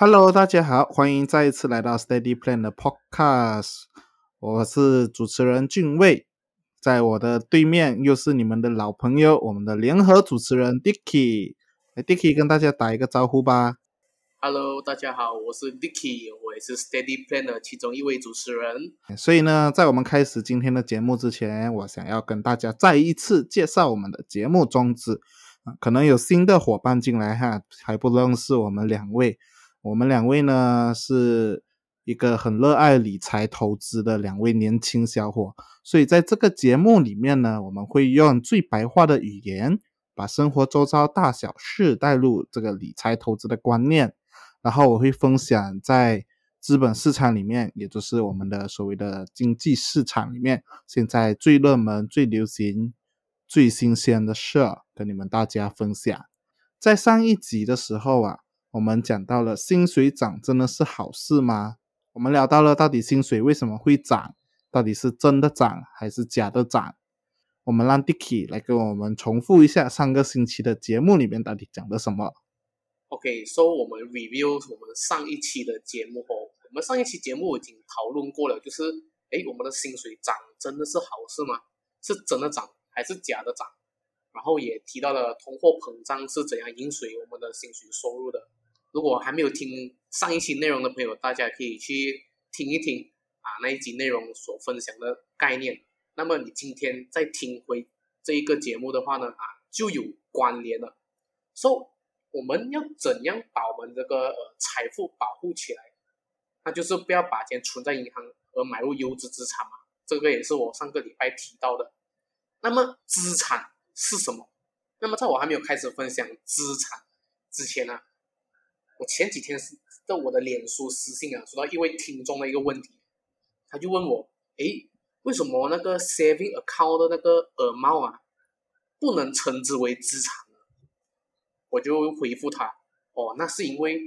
Hello，大家好，欢迎再一次来到 Steady Plan 的 Podcast，我是主持人俊卫，在我的对面又是你们的老朋友，我们的联合主持人 Dicky，来 Dicky 跟大家打一个招呼吧。Hello，大家好，我是 Dicky，我也是 Steady Plan 的其中一位主持人。所以呢，在我们开始今天的节目之前，我想要跟大家再一次介绍我们的节目宗旨。啊，可能有新的伙伴进来哈，还不认识我们两位。我们两位呢是一个很热爱理财投资的两位年轻小伙，所以在这个节目里面呢，我们会用最白话的语言，把生活周遭大小事带入这个理财投资的观念。然后我会分享在资本市场里面，也就是我们的所谓的经济市场里面，现在最热门、最流行、最新鲜的事儿，跟你们大家分享。在上一集的时候啊，我们讲到了薪水涨真的是好事吗？我们聊到了到底薪水为什么会涨，到底是真的涨还是假的涨？我们让 Dicky 来跟我们重复一下上个星期的节目里面到底讲的什么。OK，so、我们 review 我们上一期的节目哦，我们上一期节目已经讨论过了，就是诶，我们的薪水涨真的是好事吗？是真的涨还是假的涨？然后也提到了通货膨胀是怎样影响我们的薪水收入的。如果还没有听上一期内容的朋友，大家可以去听一听啊那一集内容所分享的概念。那么你今天再听回这一个节目的话呢，啊就有关联了。So 我们要怎样把我们这个呃财富保护起来？那就是不要把钱存在银行而买入优质资产嘛。这个也是我上个礼拜提到的。那么资产是什么？那么在我还没有开始分享资产之前呢，我前几天是在我的脸书私信啊，收到一位听众的一个问题，他就问我，诶，为什么那个 saving account 的那个耳帽啊，不能称之为资产呢？我就回复他，哦，那是因为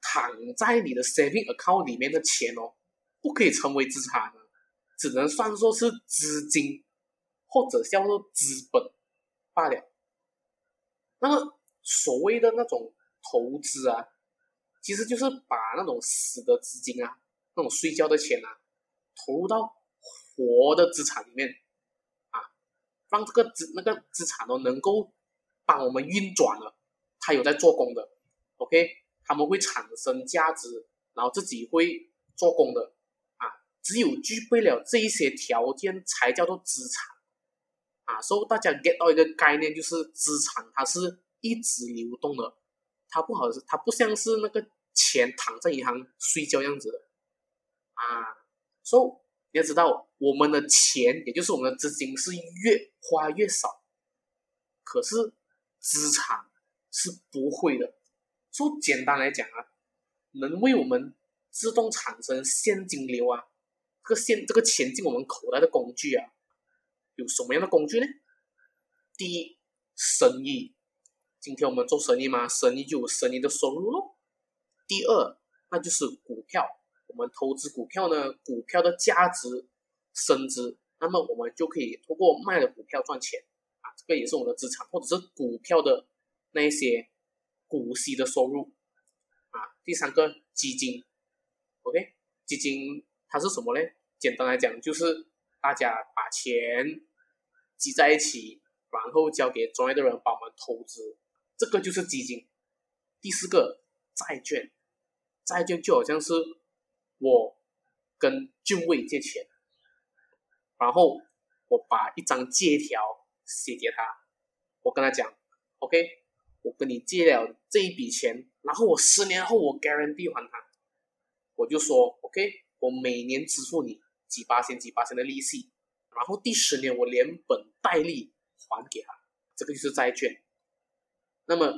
躺在你的 saving account 里面的钱哦，不可以称为资产的，只能算作是资金或者叫做资本罢了。那么所谓的那种投资啊，其实就是把那种死的资金啊，那种睡觉的钱啊，投入到活的资产里面啊，让这个资那个资产哦能够帮我们运转了。它有在做工的，OK，他们会产生价值，然后自己会做工的，啊，只有具备了这一些条件，才叫做资产，啊，所以大家 get 到一个概念，就是资产它是一直流动的，它不好是它不像是那个钱躺在银行睡觉样子的，啊，所以你要知道，我们的钱也就是我们的资金是越花越少，可是资产。是不会的。说简单来讲啊，能为我们自动产生现金流啊，这个现这个钱进我们口袋的工具啊，有什么样的工具呢？第一，生意。今天我们做生意嘛，生意就有生意的收入咯。第二，那就是股票。我们投资股票呢，股票的价值升值，那么我们就可以通过卖了股票赚钱啊，这个也是我们的资产，或者是股票的。那一些股息的收入啊，第三个基金，OK，基金它是什么呢？简单来讲，就是大家把钱集在一起，然后交给专业的人帮我们投资，这个就是基金。第四个债券，债券就好像是我跟俊伟借钱，然后我把一张借条写给他，我跟他讲，OK。我跟你借了这一笔钱，然后我十年后我 guarantee 还他，我就说 OK，我每年支付你几八千几八千的利息，然后第十年我连本带利还给他，这个就是债券。那么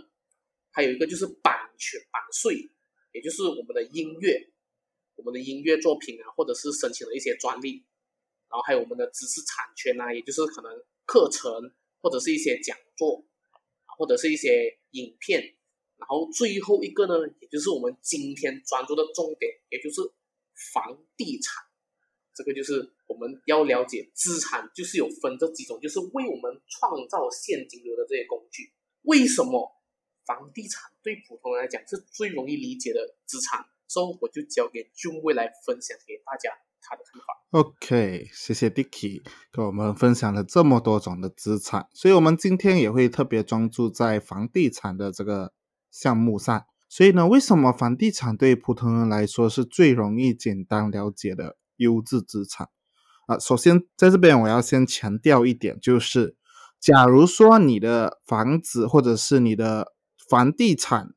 还有一个就是版权版税，也就是我们的音乐，我们的音乐作品啊，或者是申请了一些专利，然后还有我们的知识产权啊，也就是可能课程或者是一些讲座。或者是一些影片，然后最后一个呢，也就是我们今天专注的重点，也就是房地产。这个就是我们要了解资产，就是有分这几种，就是为我们创造现金流的这些工具。为什么房地产对普通人来讲是最容易理解的资产，所以我就交给俊未来分享给大家他的看法。OK，谢谢 Dicky 跟我们分享了这么多种的资产，所以我们今天也会特别专注在房地产的这个项目上。所以呢，为什么房地产对普通人来说是最容易简单了解的优质资产？啊，首先在这边我要先强调一点，就是假如说你的房子或者是你的房地产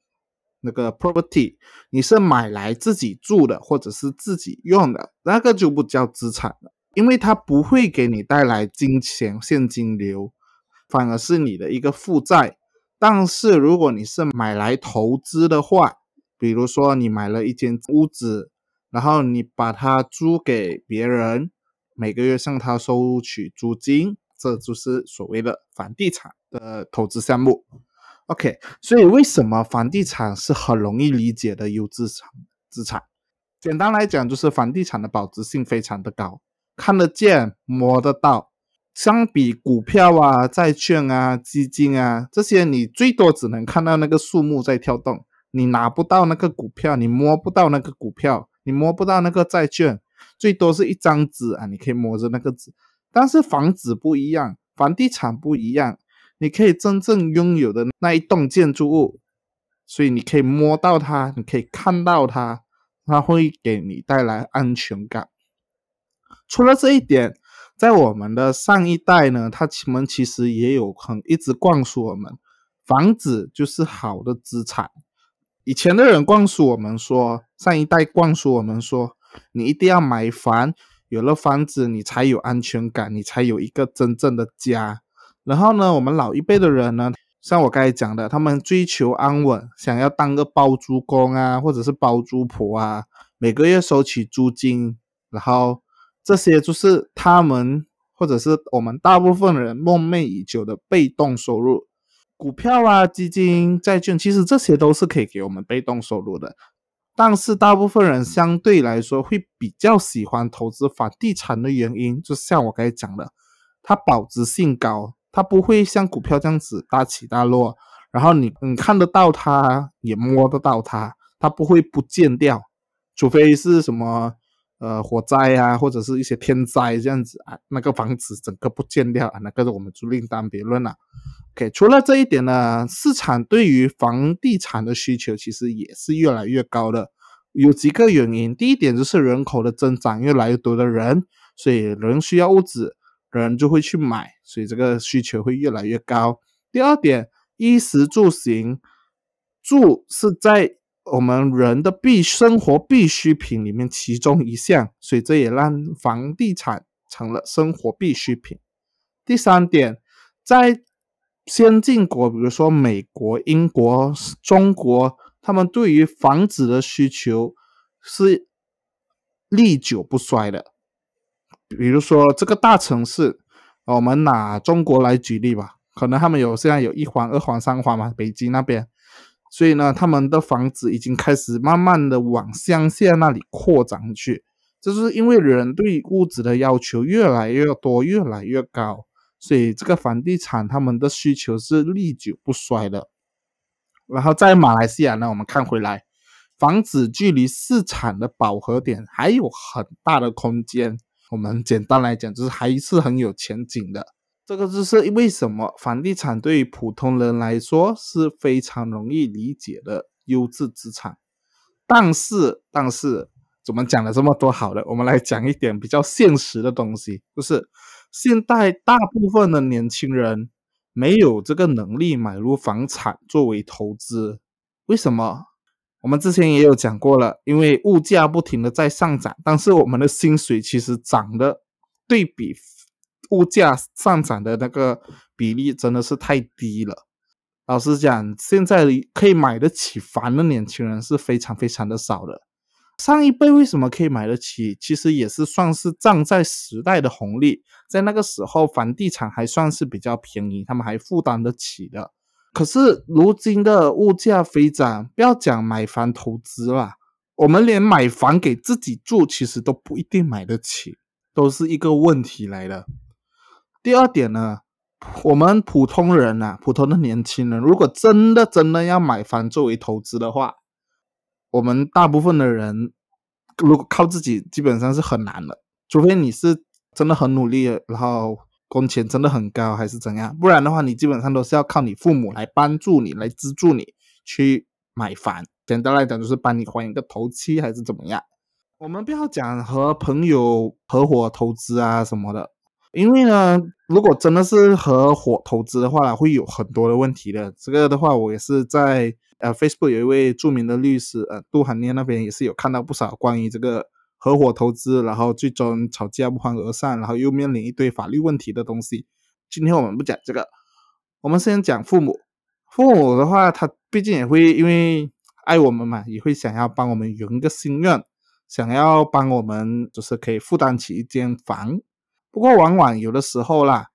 那个 property，你是买来自己住的或者是自己用的，那个就不叫资产了，因为它不会给你带来金钱现金流，反而是你的一个负债。但是如果你是买来投资的话，比如说你买了一间屋子，然后你把它租给别人，每个月向他收取租金，这就是所谓的房地产的投资项目。OK，所以为什么房地产是很容易理解的优质产资产？简单来讲，就是房地产的保值性非常的高，看得见、摸得到。相比股票啊、债券啊、基金啊这些，你最多只能看到那个数目在跳动，你拿不到那个股票，你摸不到那个股票，你摸不到那个债券，最多是一张纸啊，你可以摸着那个纸。但是房子不一样，房地产不一样，你可以真正拥有的那一栋建筑物，所以你可以摸到它，你可以看到它，它会给你带来安全感。除了这一点，在我们的上一代呢，他们其实也有很一直灌输我们，房子就是好的资产。以前的人灌输我们说，上一代灌输我们说，你一定要买房，有了房子你才有安全感，你才有一个真正的家。然后呢，我们老一辈的人呢，像我刚才讲的，他们追求安稳，想要当个包租公啊，或者是包租婆啊，每个月收取租金，然后。这些就是他们或者是我们大部分人梦寐已久的被动收入，股票啊、基金、债券，其实这些都是可以给我们被动收入的。但是大部分人相对来说会比较喜欢投资房地产的原因，就像我刚才讲的，它保值性高，它不会像股票这样子大起大落，然后你你看得到它，也摸得到它，它不会不见掉，除非是什么。呃，火灾啊，或者是一些天灾这样子啊，那个房子整个不见掉啊，那个我们就另当别论了。OK，除了这一点呢，市场对于房地产的需求其实也是越来越高的，有几个原因。第一点就是人口的增长，越来越多的人，所以人需要物质，人就会去买，所以这个需求会越来越高。第二点，衣食住行，住是在。我们人的必生活必需品里面其中一项，所以这也让房地产成了生活必需品。第三点，在先进国，比如说美国、英国、中国，他们对于房子的需求是历久不衰的。比如说这个大城市，我们拿中国来举例吧，可能他们有现在有一环、二环、三环嘛，北京那边。所以呢，他们的房子已经开始慢慢的往乡下那里扩展去，就是因为人对物质的要求越来越多、越来越高，所以这个房地产他们的需求是历久不衰的。然后在马来西亚呢，我们看回来，房子距离市场的饱和点还有很大的空间。我们简单来讲，就是还是很有前景的。这个就是为什么房地产对于普通人来说是非常容易理解的优质资产，但是但是怎么讲了这么多好的，我们来讲一点比较现实的东西，就是现代大部分的年轻人没有这个能力买入房产作为投资，为什么？我们之前也有讲过了，因为物价不停的在上涨，但是我们的薪水其实涨的对比。物价上涨的那个比例真的是太低了。老实讲，现在可以买得起房的年轻人是非常非常的少的。上一辈为什么可以买得起？其实也是算是站在时代的红利，在那个时候房地产还算是比较便宜，他们还负担得起的。可是如今的物价飞涨，不要讲买房投资了，我们连买房给自己住，其实都不一定买得起，都是一个问题来的。第二点呢，我们普通人呐、普通的年轻人，如果真的真的要买房作为投资的话，我们大部分的人如果靠自己，基本上是很难的，除非你是真的很努力，然后工钱真的很高，还是怎样，不然的话，你基本上都是要靠你父母来帮助你，来资助你去买房。简单来讲，就是帮你还一个头期，还是怎么样。我们不要讲和朋友合伙投资啊什么的，因为呢，如果真的是合伙投资的话，会有很多的问题的。这个的话，我也是在呃 Facebook 有一位著名的律师呃杜涵念那边也是有看到不少关于这个合伙投资，然后最终吵架不欢而散，然后又面临一堆法律问题的东西。今天我们不讲这个，我们先讲父母。父母的话，他毕竟也会因为爱我们嘛，也会想要帮我们圆个心愿。想要帮我们，就是可以负担起一间房。不过，往往有的时候啦，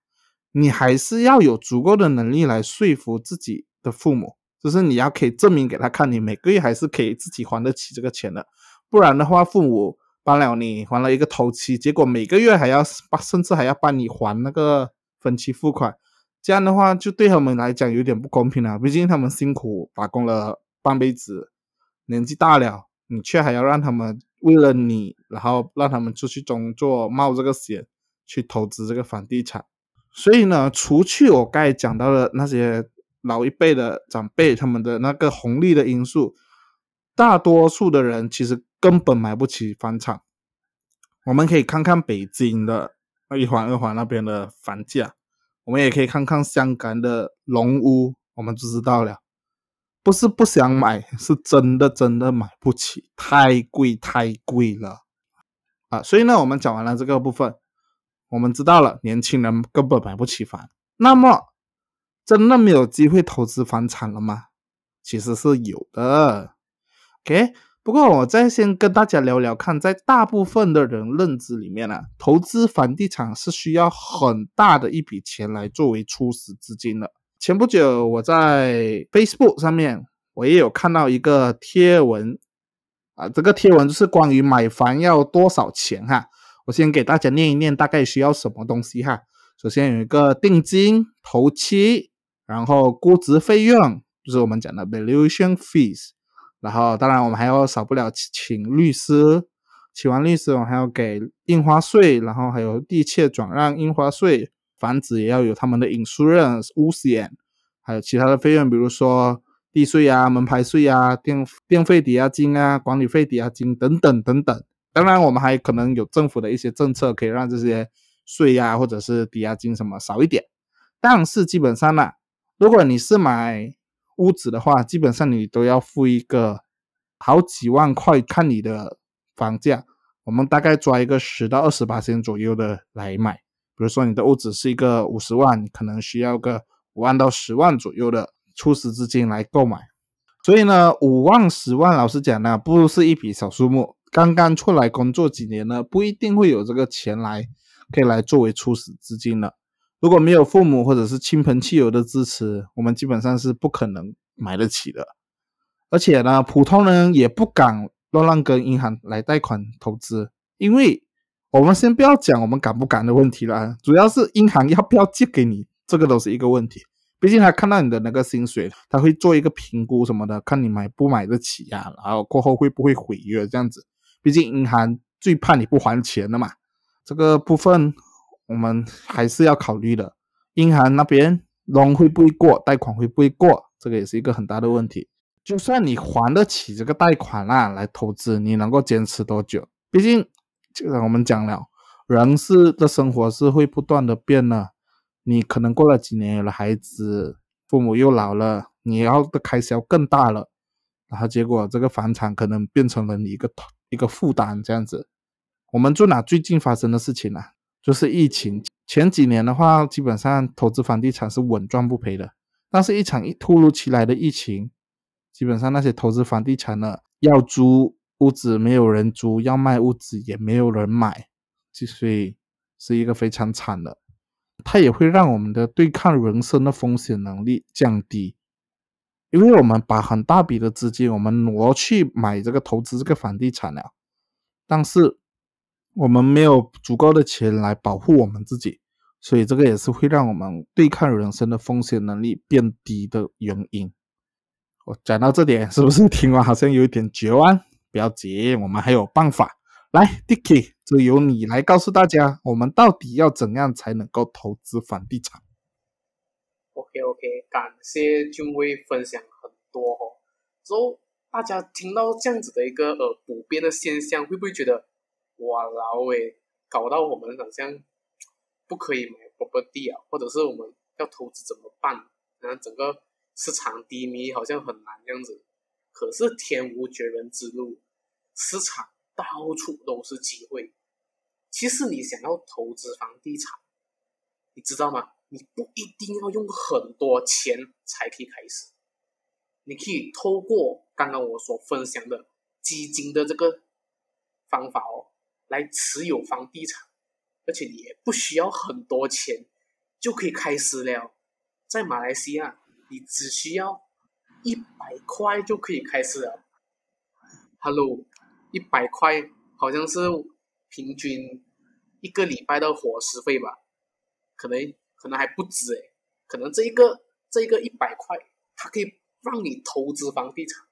你还是要有足够的能力来说服自己的父母，就是你要可以证明给他看，你每个月还是可以自己还得起这个钱的。不然的话，父母帮了你还了一个头期，结果每个月还要甚至还要帮你还那个分期付款，这样的话就对他们来讲有点不公平了。毕竟他们辛苦打工了半辈子，年纪大了，你却还要让他们。为了你，然后让他们出去工作，冒这个险去投资这个房地产。所以呢，除去我刚才讲到的那些老一辈的长辈他们的那个红利的因素，大多数的人其实根本买不起房产。我们可以看看北京的一环、二环那边的房价，我们也可以看看香港的龙屋，我们就知道了。不是不想买，是真的真的买不起，太贵太贵了啊！所以呢，我们讲完了这个部分，我们知道了年轻人根本买不起房。那么，真的没有机会投资房产了吗？其实是有的。OK，不过我再先跟大家聊聊看，在大部分的人认知里面呢，投资房地产是需要很大的一笔钱来作为初始资金的。前不久，我在 Facebook 上面，我也有看到一个贴文，啊，这个贴文就是关于买房要多少钱哈。我先给大家念一念，大概需要什么东西哈。首先有一个定金、头期，然后估值费用，就是我们讲的 valuation fees，然后当然我们还要少不了请律师，请完律师，我们还要给印花税，然后还有地契转让印花税。房子也要有他们的 insurance 屋险，还有其他的费用，比如说地税啊、门牌税啊、电电费抵押金啊、管理费抵押金等等等等。当然，我们还可能有政府的一些政策，可以让这些税呀或者是抵押金什么少一点。但是基本上呢，如果你是买屋子的话，基本上你都要付一个好几万块，看你的房价，我们大概抓一个十到二十八千左右的来买。比如说你的屋子是一个五十万，可能需要个五万到十万左右的初始资金来购买。所以呢，五万、十万，老实讲呢，不是一笔小数目。刚刚出来工作几年呢，不一定会有这个钱来可以来作为初始资金的。如果没有父母或者是亲朋戚友的支持，我们基本上是不可能买得起的。而且呢，普通人也不敢乱乱跟银行来贷款投资，因为。我们先不要讲我们敢不敢的问题了，主要是银行要不要借给你，这个都是一个问题。毕竟他看到你的那个薪水，他会做一个评估什么的，看你买不买得起呀，然后过后会不会毁约这样子。毕竟银行最怕你不还钱的嘛，这个部分我们还是要考虑的。银行那边 loan 会不会过，贷款会不会过，这个也是一个很大的问题。就算你还得起这个贷款啦，来投资，你能够坚持多久？毕竟。就像我们讲了，人是的生活是会不断的变的。你可能过了几年有了孩子，父母又老了，你要的开销更大了，然后结果这个房产可能变成了你一个一个负担这样子。我们就拿最近发生的事情啊，就是疫情前几年的话，基本上投资房地产是稳赚不赔的。但是，一场一突如其来的疫情，基本上那些投资房地产的要租。屋子没有人租，要卖屋子也没有人买，所以是一个非常惨的。它也会让我们的对抗人生的风险能力降低，因为我们把很大笔的资金我们挪去买这个投资这个房地产了，但是我们没有足够的钱来保护我们自己，所以这个也是会让我们对抗人生的风险能力变低的原因。我讲到这点，是不是听完好像有一点绝望？不要急，我们还有办法。来，Dicky，就由你来告诉大家，我们到底要怎样才能够投资房地产？OK OK，感谢君威分享很多哦。之后大家听到这样子的一个呃普遍的现象，会不会觉得哇老诶，搞到我们好像不可以买 property 啊，或者是我们要投资怎么办？然后整个市场低迷，好像很难这样子。可是天无绝人之路，市场到处都是机会。其实你想要投资房地产，你知道吗？你不一定要用很多钱才可以开始，你可以透过刚刚我所分享的基金的这个方法哦，来持有房地产，而且你也不需要很多钱就可以开始了。在马来西亚，你只需要。一百块就可以开始了。Hello，一百块好像是平均一个礼拜的伙食费吧？可能可能还不止诶，可能这一个这一个一百块，它可以让你投资房地产。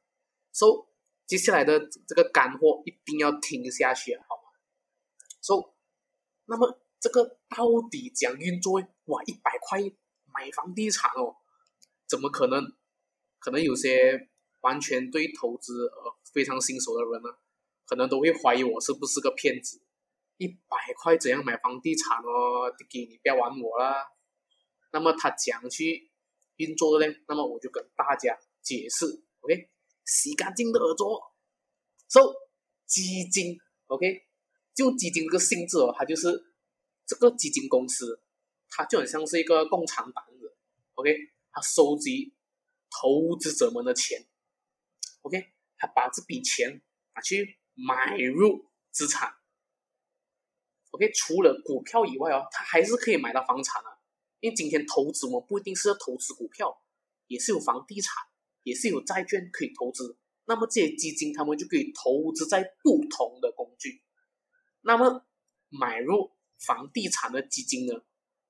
So，接下来的这个干货一定要听下去，好？So，那么这个到底讲运作？哇，一百块买房地产哦，怎么可能？可能有些完全对投资呃非常新手的人呢，可能都会怀疑我是不是个骗子。一百块怎样买房地产哦？给你不要玩我啦。那么他讲去运作的呢？那么我就跟大家解释，OK？洗干净的耳朵，So，基金，OK？就基金这个性质哦，它就是这个基金公司，它就很像是一个共产党子，OK？它收集。投资者们的钱，OK，他把这笔钱拿去买入资产，OK，除了股票以外哦，他还是可以买到房产啊。因为今天投资我们不一定是要投资股票，也是有房地产，也是有债券可以投资。那么这些基金他们就可以投资在不同的工具。那么买入房地产的基金呢，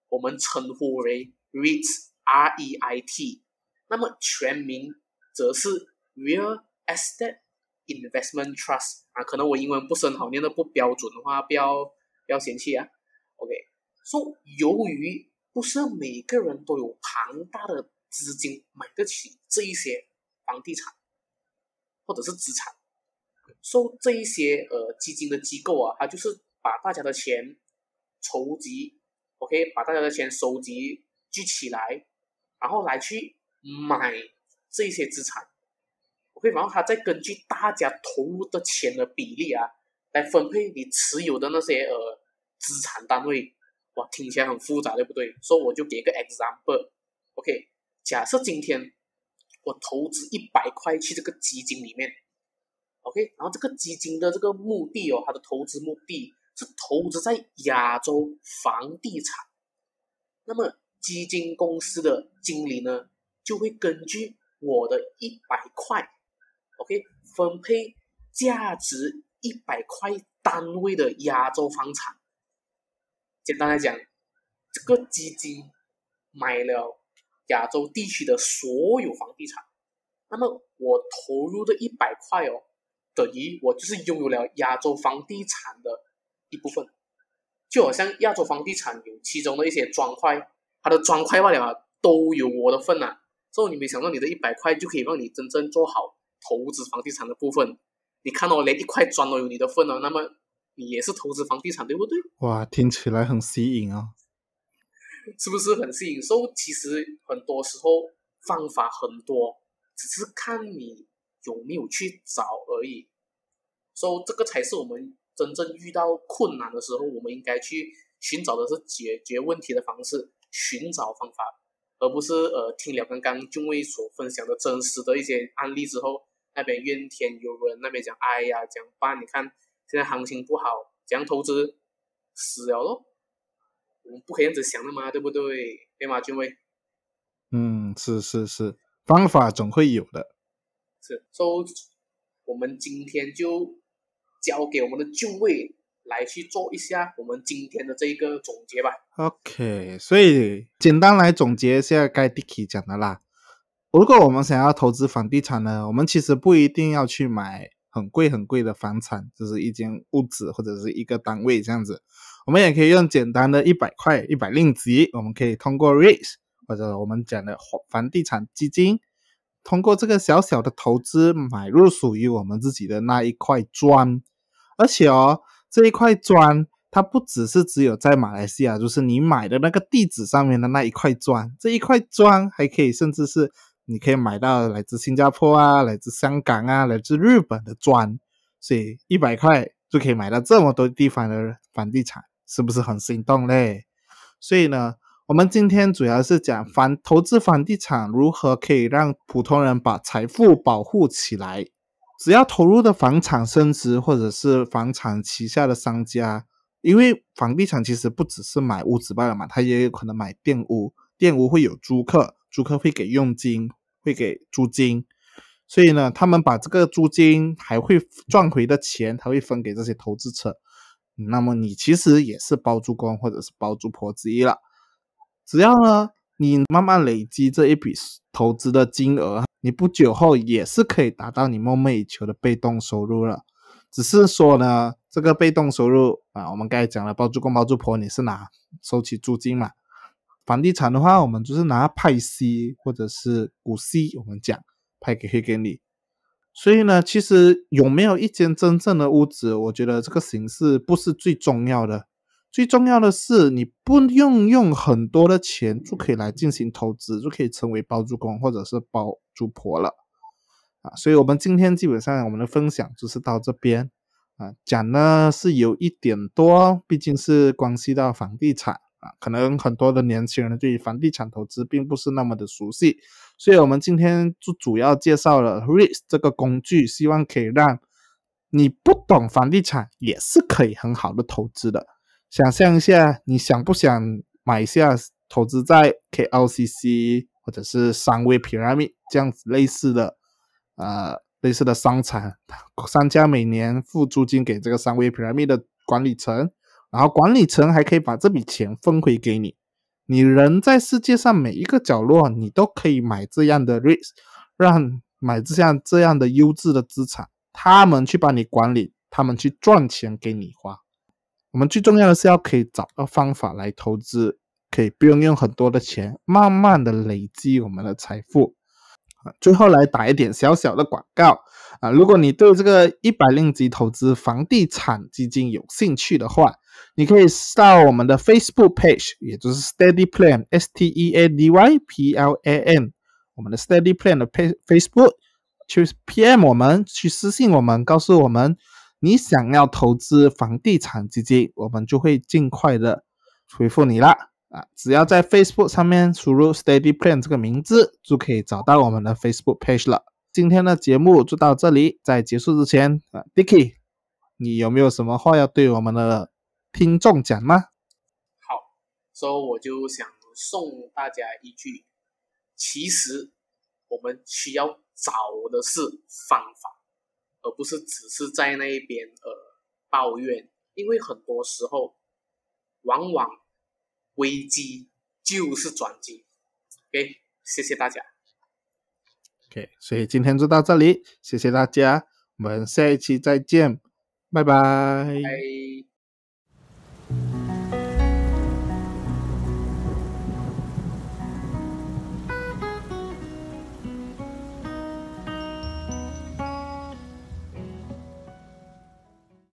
我们称呼为 REIT，R-E-I-T。那么全名则是 Real Estate Investment Trust 啊，可能我英文不是很好，念的不标准的话，不要不要嫌弃啊。OK，说由于不是每个人都有庞大的资金买得起这一些房地产或者是资产，说这一些呃基金的机构啊，它就是把大家的钱筹集，OK，把大家的钱收集聚起来，然后来去。买这些资产，OK，然后他再根据大家投入的钱的比例啊，来分配你持有的那些呃资产单位。哇，听起来很复杂，对不对？所以我就给个 example，OK，假设今天我投资一百块去这个基金里面，OK，然后这个基金的这个目的哦，它的投资目的是投资在亚洲房地产。那么基金公司的经理呢？就会根据我的一百块，OK，分配价值一百块单位的亚洲房产。简单来讲，这个基金买了亚洲地区的所有房地产，那么我投入的一百块哦，等于我就是拥有了亚洲房地产的一部分。就好像亚洲房地产有其中的一些砖块，它的砖块罢了都有我的份呐。所以你没想到你的一百块就可以让你真正做好投资房地产的部分。你看到连一块砖都有你的份了，那么你也是投资房地产，对不对？哇，听起来很吸引啊！是不是很吸引？所以其实很多时候方法很多，只是看你有没有去找而已。所以这个才是我们真正遇到困难的时候，我们应该去寻找的是解决问题的方式，寻找方法。而不是呃听了刚刚俊威所分享的真实的一些案例之后，那边怨天尤人，那边讲哎呀讲办？你看现在行情不好，怎样投资死了咯？我们不可以这样子想的嘛，对不对？对吗，俊威？嗯，是是是，方法总会有的。是，所以我们今天就交给我们的俊威来去做一下我们今天的这一个总结吧。OK，所以简单来总结一下该 Dicky 讲的啦。如果我们想要投资房地产呢，我们其实不一定要去买很贵很贵的房产，就是一间屋子或者是一个单位这样子。我们也可以用简单的一百块、一百令吉，我们可以通过 REITs 或者我们讲的房地产基金，通过这个小小的投资买入属于我们自己的那一块砖。而且哦，这一块砖它不只是只有在马来西亚，就是你买的那个地址上面的那一块砖，这一块砖还可以，甚至是你可以买到来自新加坡啊、来自香港啊、来自日本的砖，所以一百块就可以买到这么多地方的房地产，是不是很心动嘞？所以呢，我们今天主要是讲房投资房地产如何可以让普通人把财富保护起来。只要投入的房产升值，或者是房产旗下的商家，因为房地产其实不只是买屋子罢了嘛，它也有可能买店屋，店屋会有租客，租客会给佣金，会给租金，所以呢，他们把这个租金还会赚回的钱，他会分给这些投资者。那么你其实也是包租公或者是包租婆之一了。只要呢，你慢慢累积这一笔投资的金额。你不久后也是可以达到你梦寐以求的被动收入了，只是说呢，这个被动收入啊，我们刚才讲了，包租公包租婆你是拿收取租金嘛，房地产的话，我们就是拿派息或者是股息，我们讲派给会给你。所以呢，其实有没有一间真正的屋子，我觉得这个形式不是最重要的，最重要的是你不用用很多的钱就可以来进行投资，就可以成为包租公或者是包。租婆了啊，所以我们今天基本上我们的分享就是到这边啊，讲呢是有一点多，毕竟是关系到房地产啊，可能很多的年轻人对于房地产投资并不是那么的熟悉，所以我们今天就主要介绍了 REITs 这个工具，希望可以让你不懂房地产也是可以很好的投资的。想象一下，你想不想买下投资在 KLCC？或者是三位 pyramid 这样子类似的，呃，类似的商场，商家每年付租金给这个三位 pyramid 的管理层，然后管理层还可以把这笔钱分回给你。你人在世界上每一个角落，你都可以买这样的 REITs，让买这样这样的优质的资产，他们去帮你管理，他们去赚钱给你花。我们最重要的是要可以找到方法来投资。可以不用用很多的钱，慢慢的累积我们的财富。啊，最后来打一点小小的广告啊！如果你对这个一百令吉投资房地产基金有兴趣的话，你可以到我们的 Facebook page，也就是 Steady Plan S T E A D Y P L A N，我们的 Steady Plan 的 Facebook 去 PM 我们，去私信我们，告诉我们你想要投资房地产基金，我们就会尽快的回复你啦。啊，只要在 Facebook 上面输入 Steady Plan 这个名字，就可以找到我们的 Facebook page 了。今天的节目就到这里，在结束之前，啊，Dicky，你有没有什么话要对我们的听众讲吗？好，所以我就想送大家一句：其实我们需要找的是方法，而不是只是在那一边呃抱怨，因为很多时候往往。危机就是转机，OK，谢谢大家。OK，所以今天就到这里，谢谢大家，我们下一期再见，拜拜。拜。